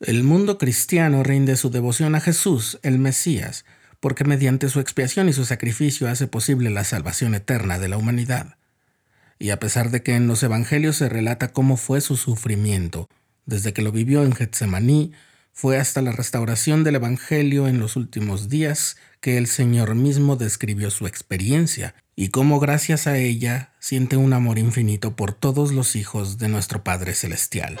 El mundo cristiano rinde su devoción a Jesús, el Mesías, porque mediante su expiación y su sacrificio hace posible la salvación eterna de la humanidad. Y a pesar de que en los evangelios se relata cómo fue su sufrimiento, desde que lo vivió en Getsemaní, fue hasta la restauración del evangelio en los últimos días que el Señor mismo describió su experiencia y cómo gracias a ella siente un amor infinito por todos los hijos de nuestro Padre Celestial.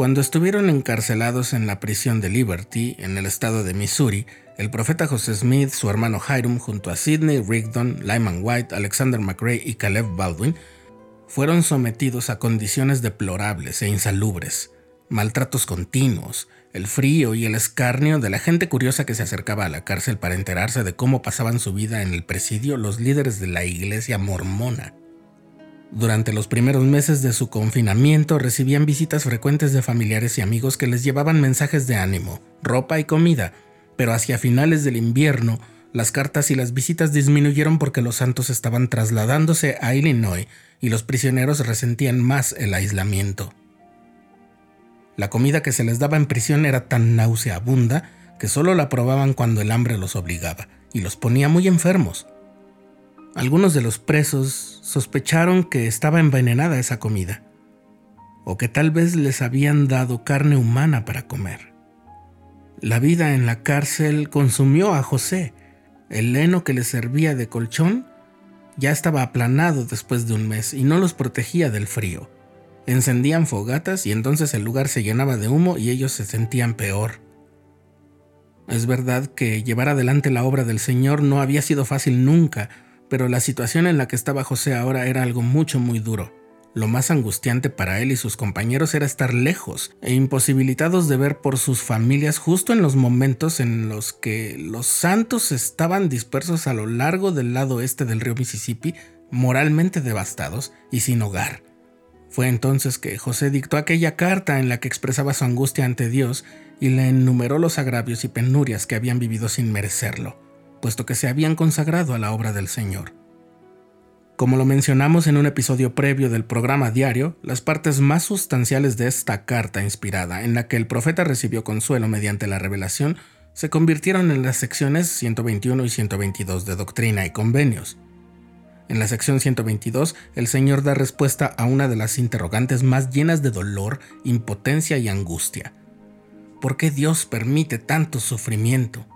Cuando estuvieron encarcelados en la prisión de Liberty, en el estado de Missouri, el profeta José Smith, su hermano Hiram, junto a Sidney Rigdon, Lyman White, Alexander McRae y Caleb Baldwin, fueron sometidos a condiciones deplorables e insalubres, maltratos continuos, el frío y el escarnio de la gente curiosa que se acercaba a la cárcel para enterarse de cómo pasaban su vida en el presidio los líderes de la iglesia mormona. Durante los primeros meses de su confinamiento recibían visitas frecuentes de familiares y amigos que les llevaban mensajes de ánimo, ropa y comida, pero hacia finales del invierno las cartas y las visitas disminuyeron porque los santos estaban trasladándose a Illinois y los prisioneros resentían más el aislamiento. La comida que se les daba en prisión era tan nauseabunda que solo la probaban cuando el hambre los obligaba y los ponía muy enfermos. Algunos de los presos sospecharon que estaba envenenada esa comida, o que tal vez les habían dado carne humana para comer. La vida en la cárcel consumió a José. El heno que le servía de colchón ya estaba aplanado después de un mes y no los protegía del frío. Encendían fogatas y entonces el lugar se llenaba de humo y ellos se sentían peor. Es verdad que llevar adelante la obra del Señor no había sido fácil nunca, pero la situación en la que estaba José ahora era algo mucho muy duro. Lo más angustiante para él y sus compañeros era estar lejos e imposibilitados de ver por sus familias justo en los momentos en los que los santos estaban dispersos a lo largo del lado este del río Mississippi, moralmente devastados y sin hogar. Fue entonces que José dictó aquella carta en la que expresaba su angustia ante Dios y le enumeró los agravios y penurias que habían vivido sin merecerlo puesto que se habían consagrado a la obra del Señor. Como lo mencionamos en un episodio previo del programa diario, las partes más sustanciales de esta carta inspirada, en la que el profeta recibió consuelo mediante la revelación, se convirtieron en las secciones 121 y 122 de Doctrina y Convenios. En la sección 122, el Señor da respuesta a una de las interrogantes más llenas de dolor, impotencia y angustia. ¿Por qué Dios permite tanto sufrimiento?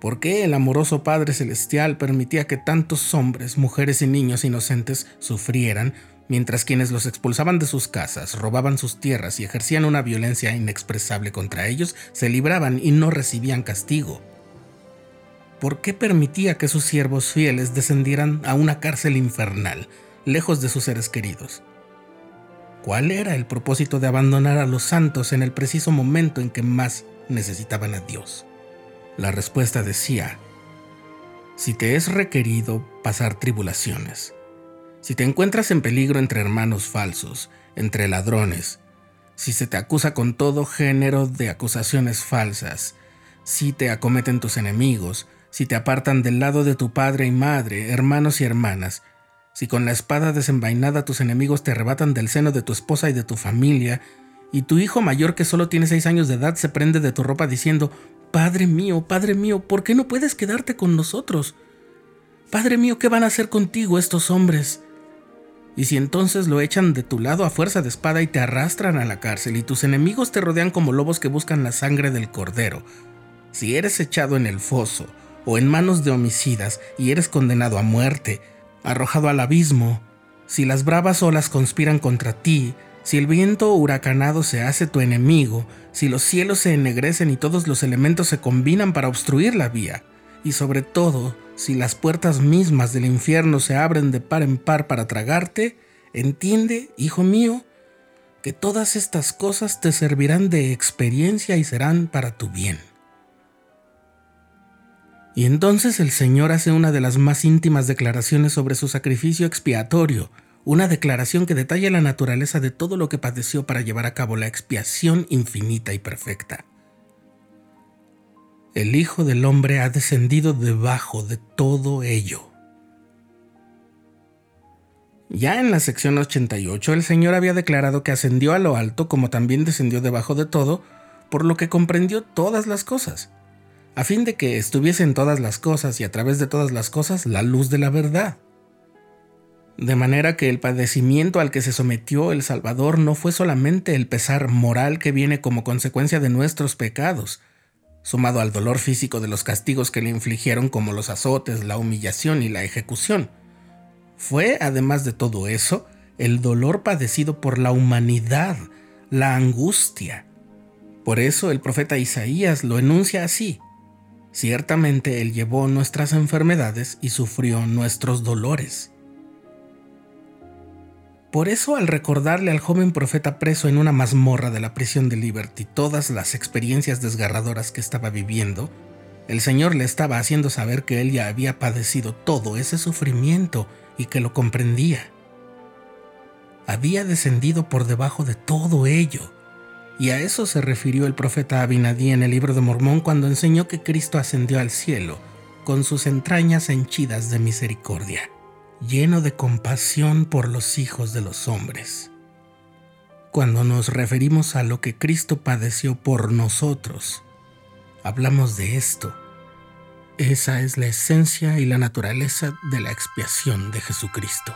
¿Por qué el amoroso Padre Celestial permitía que tantos hombres, mujeres y niños inocentes sufrieran, mientras quienes los expulsaban de sus casas, robaban sus tierras y ejercían una violencia inexpresable contra ellos, se libraban y no recibían castigo? ¿Por qué permitía que sus siervos fieles descendieran a una cárcel infernal, lejos de sus seres queridos? ¿Cuál era el propósito de abandonar a los santos en el preciso momento en que más necesitaban a Dios? La respuesta decía, si te es requerido pasar tribulaciones, si te encuentras en peligro entre hermanos falsos, entre ladrones, si se te acusa con todo género de acusaciones falsas, si te acometen tus enemigos, si te apartan del lado de tu padre y madre, hermanos y hermanas, si con la espada desenvainada tus enemigos te arrebatan del seno de tu esposa y de tu familia, y tu hijo mayor que solo tiene seis años de edad se prende de tu ropa diciendo, Padre mío, Padre mío, ¿por qué no puedes quedarte con nosotros? Padre mío, ¿qué van a hacer contigo estos hombres? Y si entonces lo echan de tu lado a fuerza de espada y te arrastran a la cárcel y tus enemigos te rodean como lobos que buscan la sangre del cordero, si eres echado en el foso o en manos de homicidas y eres condenado a muerte, arrojado al abismo, si las bravas olas conspiran contra ti, si el viento huracanado se hace tu enemigo, si los cielos se ennegrecen y todos los elementos se combinan para obstruir la vía, y sobre todo, si las puertas mismas del infierno se abren de par en par para tragarte, entiende, hijo mío, que todas estas cosas te servirán de experiencia y serán para tu bien. Y entonces el Señor hace una de las más íntimas declaraciones sobre su sacrificio expiatorio, una declaración que detalla la naturaleza de todo lo que padeció para llevar a cabo la expiación infinita y perfecta. El Hijo del Hombre ha descendido debajo de todo ello. Ya en la sección 88 el Señor había declarado que ascendió a lo alto como también descendió debajo de todo, por lo que comprendió todas las cosas a fin de que estuviese en todas las cosas y a través de todas las cosas la luz de la verdad. De manera que el padecimiento al que se sometió el Salvador no fue solamente el pesar moral que viene como consecuencia de nuestros pecados, sumado al dolor físico de los castigos que le infligieron como los azotes, la humillación y la ejecución. Fue, además de todo eso, el dolor padecido por la humanidad, la angustia. Por eso el profeta Isaías lo enuncia así. Ciertamente Él llevó nuestras enfermedades y sufrió nuestros dolores. Por eso, al recordarle al joven profeta preso en una mazmorra de la prisión de Liberty todas las experiencias desgarradoras que estaba viviendo, el Señor le estaba haciendo saber que él ya había padecido todo ese sufrimiento y que lo comprendía. Había descendido por debajo de todo ello y a eso se refirió el profeta Abinadí en el libro de Mormón cuando enseñó que Cristo ascendió al cielo con sus entrañas henchidas de misericordia, lleno de compasión por los hijos de los hombres. Cuando nos referimos a lo que Cristo padeció por nosotros, hablamos de esto. Esa es la esencia y la naturaleza de la expiación de Jesucristo.